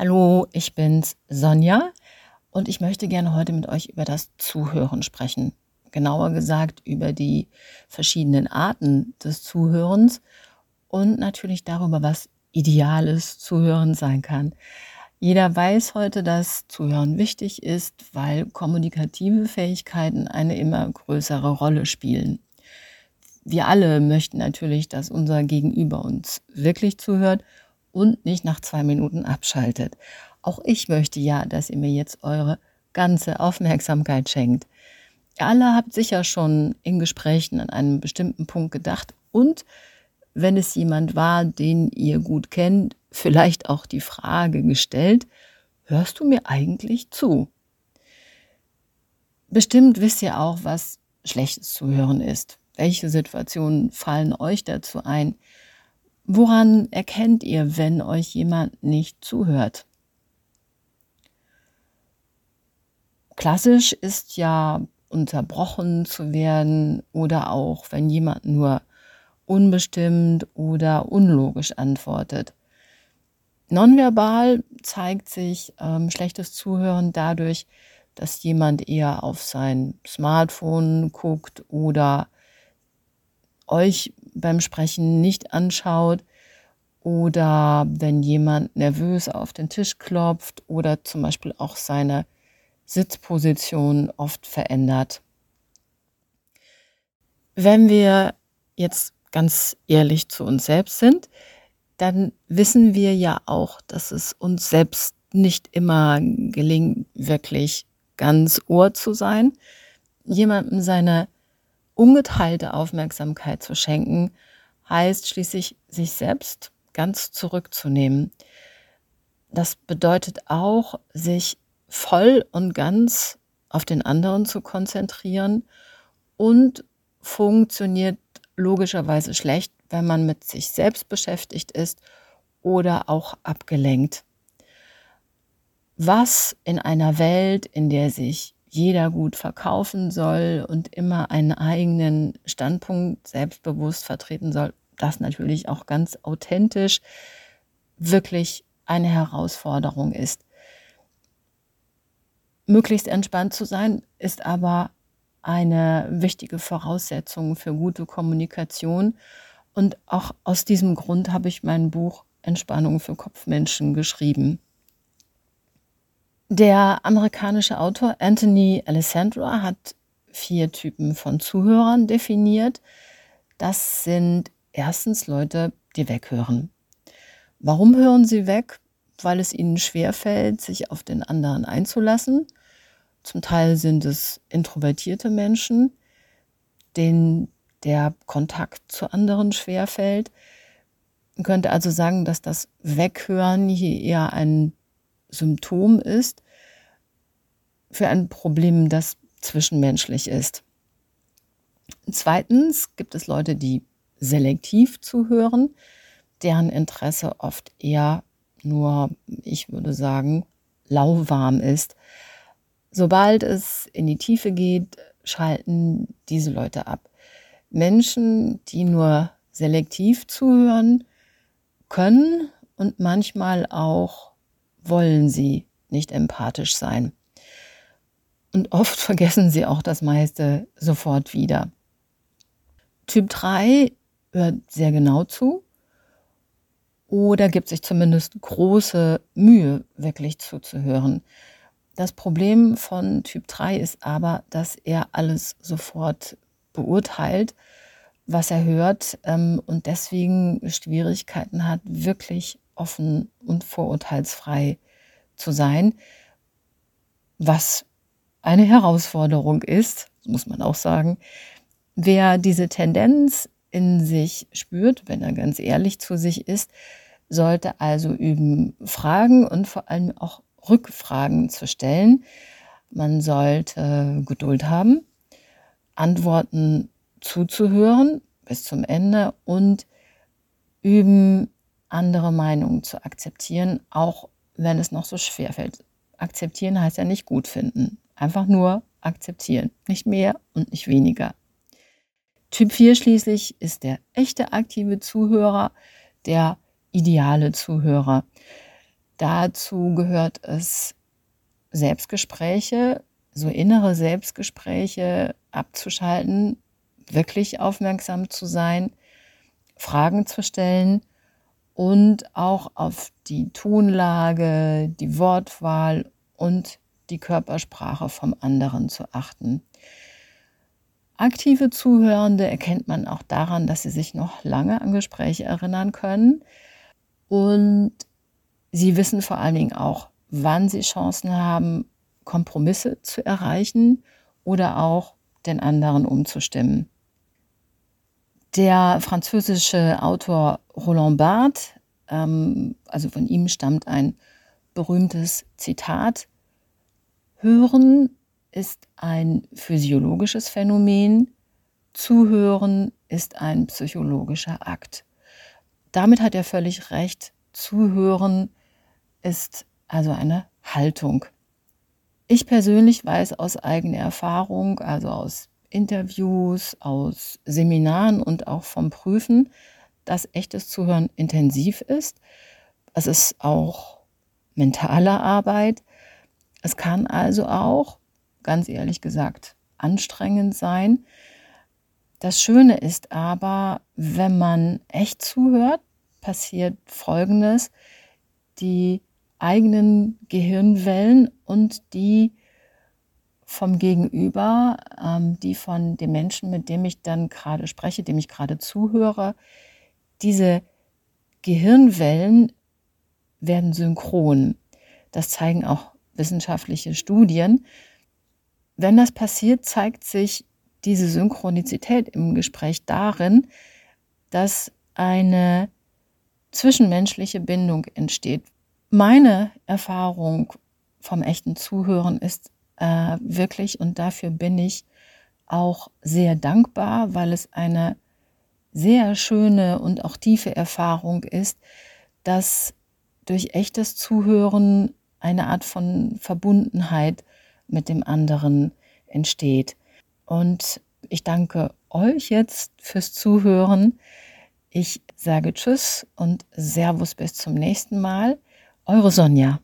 Hallo, ich bin's, Sonja, und ich möchte gerne heute mit euch über das Zuhören sprechen. Genauer gesagt über die verschiedenen Arten des Zuhörens und natürlich darüber, was ideales Zuhören sein kann. Jeder weiß heute, dass Zuhören wichtig ist, weil kommunikative Fähigkeiten eine immer größere Rolle spielen. Wir alle möchten natürlich, dass unser Gegenüber uns wirklich zuhört und nicht nach zwei Minuten abschaltet. Auch ich möchte ja, dass ihr mir jetzt eure ganze Aufmerksamkeit schenkt. Ihr alle habt sicher schon in Gesprächen an einem bestimmten Punkt gedacht und wenn es jemand war, den ihr gut kennt, vielleicht auch die Frage gestellt, hörst du mir eigentlich zu? Bestimmt wisst ihr auch, was schlechtes Zuhören ist. Welche Situationen fallen euch dazu ein? Woran erkennt ihr, wenn euch jemand nicht zuhört? Klassisch ist ja unterbrochen zu werden oder auch wenn jemand nur unbestimmt oder unlogisch antwortet. Nonverbal zeigt sich ähm, schlechtes Zuhören dadurch, dass jemand eher auf sein Smartphone guckt oder euch beim Sprechen nicht anschaut oder wenn jemand nervös auf den Tisch klopft oder zum Beispiel auch seine Sitzposition oft verändert. Wenn wir jetzt ganz ehrlich zu uns selbst sind, dann wissen wir ja auch, dass es uns selbst nicht immer gelingt, wirklich ganz Ohr zu sein, jemandem seine ungeteilte Aufmerksamkeit zu schenken, heißt schließlich, sich selbst ganz zurückzunehmen. Das bedeutet auch, sich voll und ganz auf den anderen zu konzentrieren und funktioniert logischerweise schlecht, wenn man mit sich selbst beschäftigt ist oder auch abgelenkt. Was in einer Welt, in der sich jeder gut verkaufen soll und immer einen eigenen Standpunkt selbstbewusst vertreten soll, das natürlich auch ganz authentisch, wirklich eine Herausforderung ist. Möglichst entspannt zu sein, ist aber eine wichtige Voraussetzung für gute Kommunikation. Und auch aus diesem Grund habe ich mein Buch Entspannung für Kopfmenschen geschrieben. Der amerikanische Autor Anthony Alessandra hat vier Typen von Zuhörern definiert. Das sind erstens Leute, die weghören. Warum hören sie weg? Weil es ihnen schwerfällt, sich auf den anderen einzulassen. Zum Teil sind es introvertierte Menschen, denen der Kontakt zu anderen schwerfällt. Man könnte also sagen, dass das Weghören hier eher ein Symptom ist für ein Problem, das zwischenmenschlich ist. Zweitens gibt es Leute, die selektiv zuhören, deren Interesse oft eher nur, ich würde sagen, lauwarm ist. Sobald es in die Tiefe geht, schalten diese Leute ab. Menschen, die nur selektiv zuhören, können und manchmal auch wollen sie nicht empathisch sein. Und oft vergessen sie auch das meiste sofort wieder. Typ 3 hört sehr genau zu oder gibt sich zumindest große Mühe, wirklich zuzuhören. Das Problem von Typ 3 ist aber, dass er alles sofort beurteilt, was er hört ähm, und deswegen Schwierigkeiten hat, wirklich offen und vorurteilsfrei zu sein, was eine Herausforderung ist, muss man auch sagen. Wer diese Tendenz in sich spürt, wenn er ganz ehrlich zu sich ist, sollte also üben, Fragen und vor allem auch Rückfragen zu stellen. Man sollte Geduld haben, Antworten zuzuhören bis zum Ende und üben, andere Meinungen zu akzeptieren, auch wenn es noch so schwer fällt. Akzeptieren heißt ja nicht gut finden. Einfach nur akzeptieren. Nicht mehr und nicht weniger. Typ 4 schließlich ist der echte aktive Zuhörer, der ideale Zuhörer. Dazu gehört es, Selbstgespräche, so innere Selbstgespräche abzuschalten, wirklich aufmerksam zu sein, Fragen zu stellen und auch auf die Tonlage, die Wortwahl und die Körpersprache vom anderen zu achten. Aktive Zuhörende erkennt man auch daran, dass sie sich noch lange an Gespräche erinnern können und sie wissen vor allen Dingen auch, wann sie Chancen haben, Kompromisse zu erreichen oder auch den anderen umzustimmen. Der französische Autor Roland Barthes, ähm, also von ihm stammt ein berühmtes Zitat, Hören ist ein physiologisches Phänomen, Zuhören ist ein psychologischer Akt. Damit hat er völlig recht. Zuhören ist also eine Haltung. Ich persönlich weiß aus eigener Erfahrung, also aus Interviews, aus Seminaren und auch vom Prüfen, dass echtes Zuhören intensiv ist. Es ist auch mentale Arbeit. Es kann also auch ganz ehrlich gesagt anstrengend sein. Das Schöne ist aber, wenn man echt zuhört, passiert Folgendes. Die eigenen Gehirnwellen und die vom Gegenüber, ähm, die von dem Menschen, mit dem ich dann gerade spreche, dem ich gerade zuhöre, diese Gehirnwellen werden synchron. Das zeigen auch wissenschaftliche Studien. Wenn das passiert, zeigt sich diese Synchronizität im Gespräch darin, dass eine zwischenmenschliche Bindung entsteht. Meine Erfahrung vom echten Zuhören ist äh, wirklich, und dafür bin ich auch sehr dankbar, weil es eine sehr schöne und auch tiefe Erfahrung ist, dass durch echtes Zuhören eine Art von Verbundenheit mit dem anderen entsteht. Und ich danke euch jetzt fürs Zuhören. Ich sage Tschüss und Servus bis zum nächsten Mal. Eure Sonja.